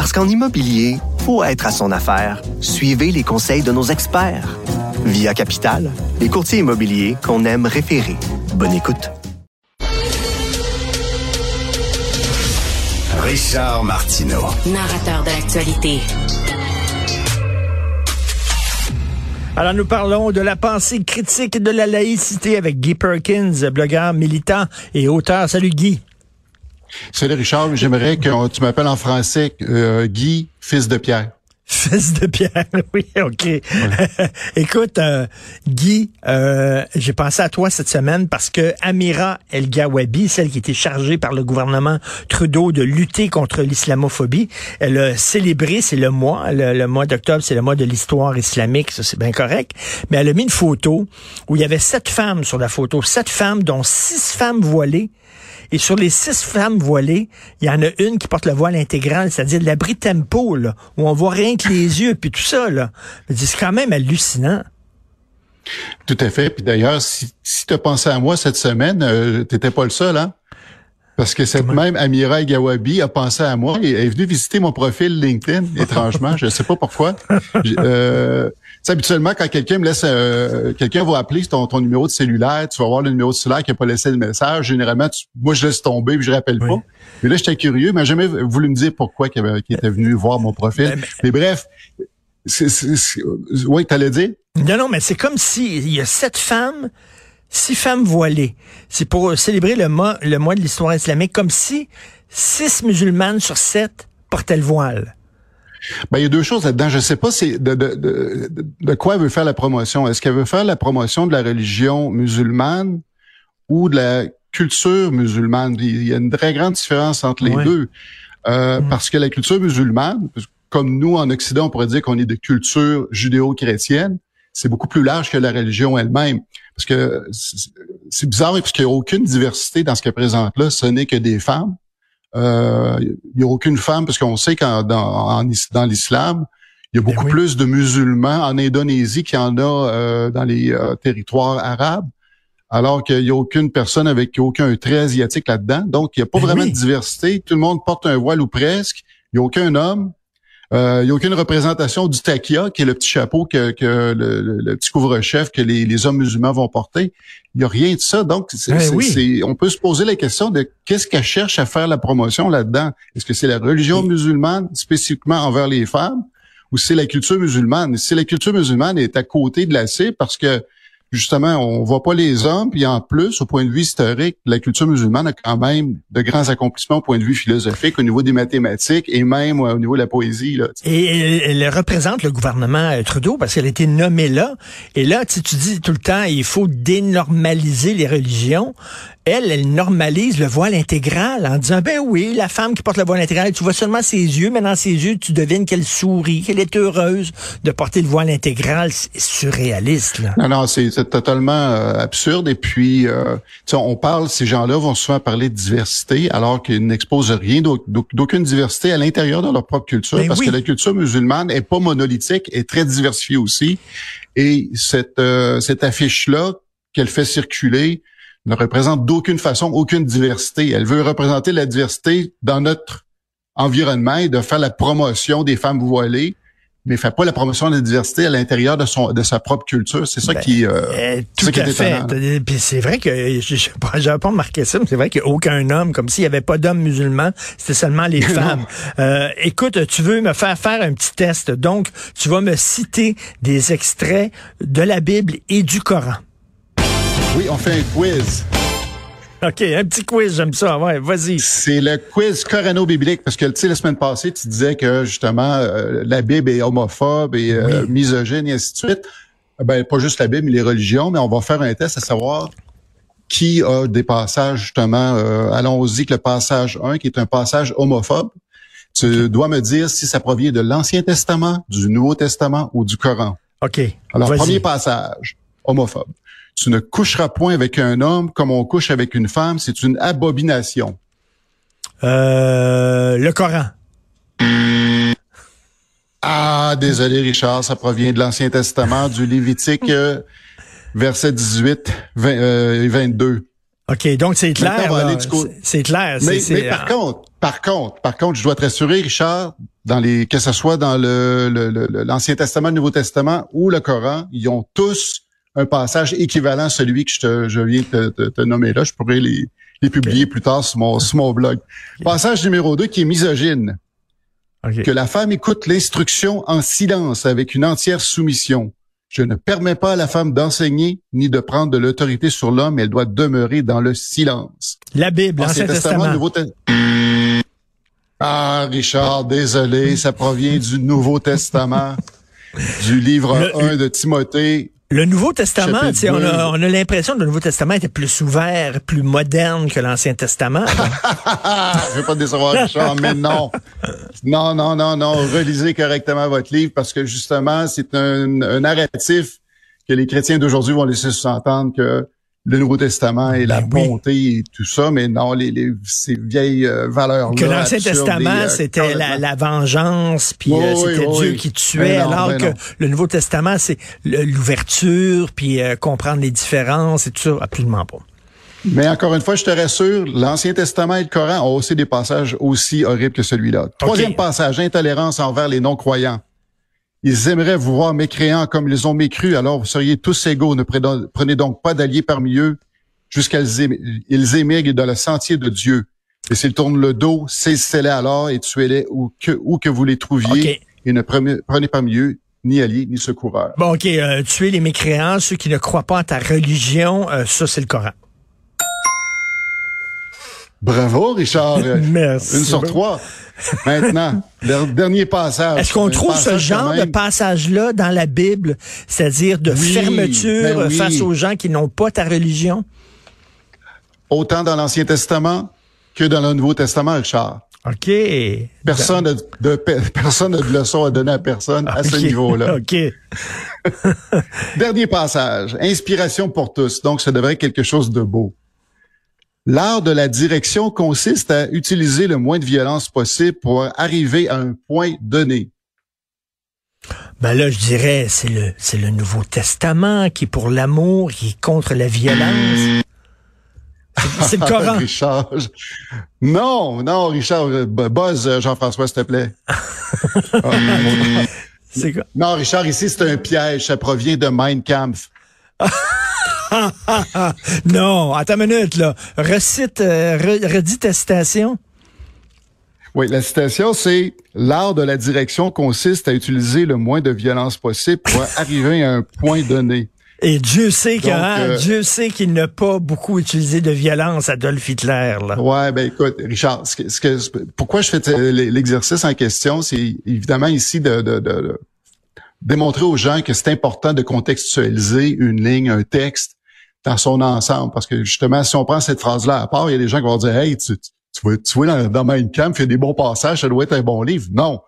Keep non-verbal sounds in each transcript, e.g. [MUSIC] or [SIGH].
Parce qu'en immobilier, faut être à son affaire. Suivez les conseils de nos experts. Via Capital, les courtiers immobiliers qu'on aime référer. Bonne écoute. Richard Martineau. Narrateur de l'actualité. Alors, nous parlons de la pensée critique de la laïcité avec Guy Perkins, blogueur, militant et auteur. Salut Guy. Salut Richard, j'aimerais que tu m'appelles en français euh, Guy, fils de Pierre. Fils de Pierre, [LAUGHS] oui, OK. [LAUGHS] Écoute, euh, Guy, euh, j'ai pensé à toi cette semaine parce que Amira El Gawabi, celle qui était chargée par le gouvernement Trudeau de lutter contre l'islamophobie, elle a célébré, c'est le mois, le, mois d'octobre, c'est le mois de l'histoire islamique, ça c'est bien correct, mais elle a mis une photo où il y avait sept femmes sur la photo, sept femmes, dont six femmes voilées, et sur les six femmes voilées, il y en a une qui porte le voile intégral, c'est-à-dire l'abri tempo, là, où on voit rien que les [LAUGHS] yeux, puis tout ça. là. C'est quand même hallucinant. Tout à fait. Puis d'ailleurs, si, si tu as pensé à moi cette semaine, euh, t'étais pas le seul, hein? Parce que cette même Amira Gawabi a pensé à moi et est venue visiter mon profil LinkedIn, [LAUGHS] étrangement. je ne sais pas pourquoi. Euh, habituellement, quand quelqu'un me laisse, euh, quelqu'un va appeler ton, ton numéro de cellulaire, tu vas voir le numéro de cellulaire qui n'a pas laissé le message. Généralement, moi, je laisse tomber puis je rappelle pas. Mais là, j'étais curieux, mais jamais voulu me dire pourquoi qu'il était venu voir mon profil. Ben, mais, bref, oui, t'allais dire? Non, non, mais c'est comme si il y a sept femmes six femmes voilées. C'est pour célébrer le mois, le mois de l'histoire islamique, comme si six musulmanes sur sept portaient le voile. Ben, il y a deux choses là-dedans. Je ne sais pas c'est de, de, de, de, quoi elle veut faire la promotion. Est-ce qu'elle veut faire la promotion de la religion musulmane ou de la culture musulmane? Il y a une très grande différence entre les deux. Euh, mm. Parce que la culture musulmane, comme nous en Occident, on pourrait dire qu'on est de culture judéo-chrétienne, c'est beaucoup plus large que la religion elle-même. Parce que c'est bizarre, parce qu'il n'y a aucune diversité dans ce qu'elle présente là. Ce n'est que des femmes. Euh, il n'y a aucune femme, parce qu'on sait qu'en dans, dans l'islam, il y a beaucoup ben plus de musulmans en Indonésie qu'il y en a euh, dans les euh, territoires arabes, alors qu'il n'y a aucune personne avec aucun trait asiatique là-dedans. Donc, il n'y a pas ben vraiment de diversité. Tout le monde porte un voile ou presque. Il n'y a aucun homme. Euh, il n'y a aucune représentation du takia, qui est le petit chapeau que, que le, petit couvre-chef que les, les, hommes musulmans vont porter. Il n'y a rien de ça. Donc, c'est, ben on peut se poser la question de qu'est-ce qu'elle cherche à faire la promotion là-dedans? Est-ce que c'est la religion musulmane spécifiquement envers les femmes? Ou c'est la culture musulmane? Si la culture musulmane est à côté de la cible parce que justement, on voit pas les hommes, puis en plus, au point de vue historique, la culture musulmane a quand même de grands accomplissements au point de vue philosophique, au niveau des mathématiques et même au niveau de la poésie. Là, et elle, représente le gouvernement euh, Trudeau parce qu'elle a été nommée là. Et là, tu, tu dis tout le temps, il faut dénormaliser les religions elle, elle normalise le voile intégral en disant, ben oui, la femme qui porte le voile intégral, tu vois seulement ses yeux, mais dans ses yeux, tu devines qu'elle sourit, qu'elle est heureuse de porter le voile intégral. C'est surréaliste. Là. Non, non, c'est totalement euh, absurde. Et puis, euh, on parle, ces gens-là vont souvent parler de diversité, alors qu'ils n'exposent rien d'aucune diversité à l'intérieur de leur propre culture, ben parce que la culture musulmane est pas monolithique, est très diversifiée aussi. Et cette, euh, cette affiche-là qu'elle fait circuler, ne représente d'aucune façon aucune diversité. Elle veut représenter la diversité dans notre environnement et de faire la promotion des femmes voilées mais fait pas la promotion de la diversité à l'intérieur de son de sa propre culture. C'est ça ben, qui euh, euh tout à fait. Puis c'est vrai que j'avais pas remarqué ça, mais c'est vrai qu'il n'y a aucun homme, comme s'il n'y avait pas d'hommes musulmans, c'était seulement les femmes. Euh, écoute, tu veux me faire faire un petit test, donc tu vas me citer des extraits de la Bible et du Coran. Oui, on fait un quiz. [LAUGHS] OK, un petit quiz, j'aime ça. Ouais, vas-y. C'est le quiz corano-biblique, parce que, tu sais, la semaine passée, tu disais que, justement, euh, la Bible est homophobe et euh, misogyne et ainsi de suite. Ben, pas juste la Bible, mais les religions, mais on va faire un test à savoir qui a des passages, justement, euh, allons-y que le passage 1, qui est un passage homophobe. Tu dois me dire si ça provient de l'Ancien Testament, du Nouveau Testament ou du Coran. OK. Alors, premier passage, homophobe. Tu ne coucheras point avec un homme comme on couche avec une femme, c'est une abomination. Euh, le Coran. Ah, désolé Richard, ça provient de l'Ancien Testament, du Lévitique, euh, verset 18 20, euh, et 22. OK, donc c'est clair. C'est- clair. Mais, c'est- mais par contre, par contre, par contre, je dois te rassurer, Richard, dans les que ce soit dans le le- le- l'Ancien Testament, le Nouveau Testament ou le Coran, ils ont tous un passage équivalent à celui que je, te, je viens de te, te- te nommer là. Je pourrais les, les publier plus tard sur mon, sur mon blog. Passage numéro 2 qui est misogyne. OK. Que la femme écoute l'instruction en silence avec une entière soumission. Je ne permets pas à la femme d'enseigner ni de prendre de l'autorité sur l'homme. Elle doit demeurer dans le silence. La Bible, l'Ancien Testament. Nouveau Testament. Ah, Richard, désolé, ça provient du Nouveau Testament, du livre Le- 1 de Timothée. Le Nouveau Testament, on a, on a l'impression que le Nouveau Testament était plus ouvert, plus moderne que l'Ancien Testament. Ah, [LAUGHS] je vais pas te décevoir, Richard, mais non. Non, non, non, non. Relisez correctement votre livre parce que justement, c'est un, un narratif que les chrétiens d'aujourd'hui vont laisser sous-entendre que le Nouveau Testament est la Ben oui. bonté et tout ça, mais non, les, les ces vieilles euh, valeurs que l'Ancien Testament, c'était la, la vengeance, puis Oui, euh, c'était oui, Dieu qui tuait, Ben non, alors ben que non. le Nouveau Testament, c'est l'ouverture, puis euh, comprendre les différences et tout ça, absolument pas. Mais encore une fois, je te rassure, l'Ancien Testament et le Coran ont aussi des passages aussi horribles que celui-là. Troisième passage, intolérance envers les non-croyants. Ils aimeraient vous voir mécréants comme ils ont mécru, alors vous seriez tous égaux. Ne prenez donc pas d'alliés parmi eux jusqu'à ils émigrent dans le sentier de Dieu. Et s'ils tournent le dos, saisissez-les alors et tuez-les où que, où que vous les trouviez. Et ne prenez, prenez parmi eux ni alliés ni secoureurs. Bon, OK, euh, tuer les mécréants, ceux qui ne croient pas en ta religion, euh, ça, c'est le Coran. Bravo, Richard. [LAUGHS] Merci. Une sur trois. Maintenant, der- dernier passage. Est-ce qu'on trouve ce genre de passage-là dans la Bible, c'est-à-dire de Oui, fermeture ben oui. face aux gens qui n'ont pas ta religion? autant dans l'Ancien Testament que dans le Nouveau Testament, Richard. OK. Personne n'a de, pe- [LAUGHS] personne de leçon à donner à personne à ce niveau-là. [LAUGHS] OK. Dernier passage. Inspiration pour tous. Donc, ça devrait être quelque chose de beau. L'art de la direction consiste à utiliser le moins de violence possible pour arriver à un point donné. Ben là, je dirais, c'est le, c'est le Nouveau Testament qui est pour l'amour, qui est contre la violence. C'est- le [LAUGHS] Coran. Richard. je- Non, non, Richard. euh, bu- Buzz, euh, Jean-François, s'il te plaît. [LAUGHS] Quoi? non, Richard, ici, c'est un piège. Ça provient de Mein Kampf. [LAUGHS] [LAUGHS] Non, attends une minute, là. Recite, euh, re- redis ta citation. Oui, la citation, c'est l'art de la direction consiste à utiliser le moins de violence possible pour [LAUGHS] arriver à un point donné. Et Dieu sait hein, euh, Dieu sait qu'il n'a pas beaucoup utilisé de violence, Adolf Hitler, là. Ouais, ben écoute, Richard, ce que, ce que- pourquoi je fais t- l'exercice en question, c'est évidemment ici de, de- de- de démontrer aux gens que c'est important de contextualiser une ligne, un texte dans son ensemble, parce que justement, si on prend cette phrase-là à part, il y a des gens qui vont dire, hey, tu, tu, tu vois, tu dans, dans Mein Kampf, il y des bons passages, ça doit être un bon livre. Non.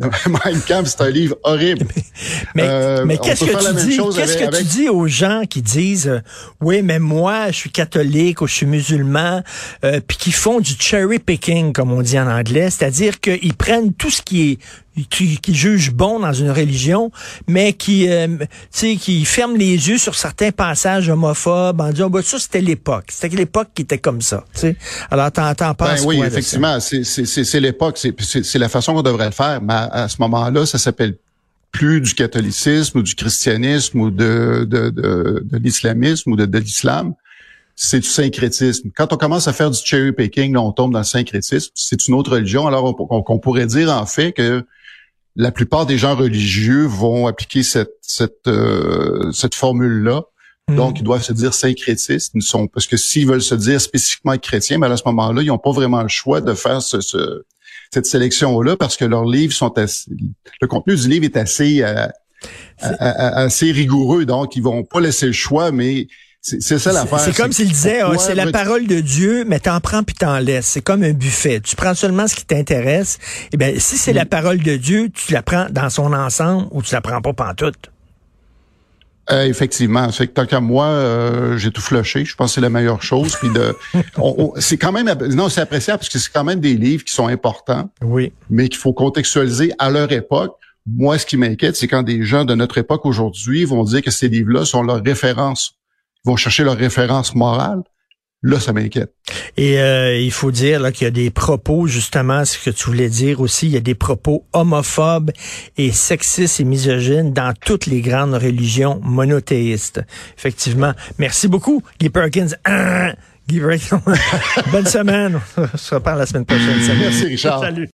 [LAUGHS] Mein Kampf, c'est un livre horrible. Mais, Euh, mais qu'est-ce que tu dis? Qu'est-ce que avec- tu dis aux gens qui disent, euh, oui, mais moi, je suis catholique ou je suis musulman, euh, puis qui font du cherry picking, comme on dit en anglais, c'est-à-dire qu'ils prennent tout ce qui est qui, qui jugent bon dans une religion, mais qui, euh, tu sais, qui ferment les yeux sur certains passages homophobes en disant, bah, ça, c'était l'époque. C'était l'époque qui était comme ça, tu sais. Alors, t'en, t'en Ben penses oui, quoi de ça? effectivement, c'est- c'est c'est- c'est l'époque, c'est c'est- c'est la façon qu'on devrait le faire. Mais à, à ce moment-là, ça s'appelle plus du catholicisme ou du christianisme ou de de, de, de l'islamisme ou de, de l'islam. C'est du syncrétisme. Quand on commence à faire du cherry picking, là, on tombe dans le syncrétisme. C'est une autre religion. Alors, on, on- on pourrait dire en fait que la plupart des gens religieux vont appliquer cette cette euh, cette formule-là. Hmm. Donc, ils doivent se dire syncrétistes. Ils sont, parce que s'ils veulent se dire spécifiquement chrétiens, ben à ce moment-là, ils n'ont pas vraiment le choix de faire ce, ce- cette sélection-là parce que leurs livres sont assez, le contenu du livre est assez, euh, assez rigoureux. Donc, ils vont pas laisser le choix, mais C'est ça l'affaire. C'est comme s'il disait, oh, c'est la parole de Dieu, mais t'en prends puis t'en laisses. C'est comme un buffet. Tu prends seulement ce qui t'intéresse. Eh bien, si c'est la parole de Dieu, tu la prends dans son ensemble ou tu la prends pas pantoute. Euh, effectivement, c'est que tant qu'à moi, euh, j'ai tout flushé. Je pense que c'est la meilleure chose. Puis de, [LAUGHS] c'est quand même, non, c'est appréciable parce que c'est quand même des livres qui sont importants. Oui. Mais qu'il faut contextualiser à leur époque. Moi, ce qui m'inquiète, c'est quand des gens de notre époque aujourd'hui vont dire que ces livres-là sont leurs références, vont chercher leur référence morale. Là, ça m'inquiète. Et euh, il faut dire là qu'il y a des propos, justement, ce que tu voulais dire aussi, il y a des propos homophobes et sexistes et misogynes dans toutes les grandes religions monothéistes. Effectivement. Merci beaucoup, Guy Perkins. [LAUGHS] Guy Perkins. Bonne semaine. [LAUGHS] On se reparle la semaine prochaine. Merci, Richard. Salut.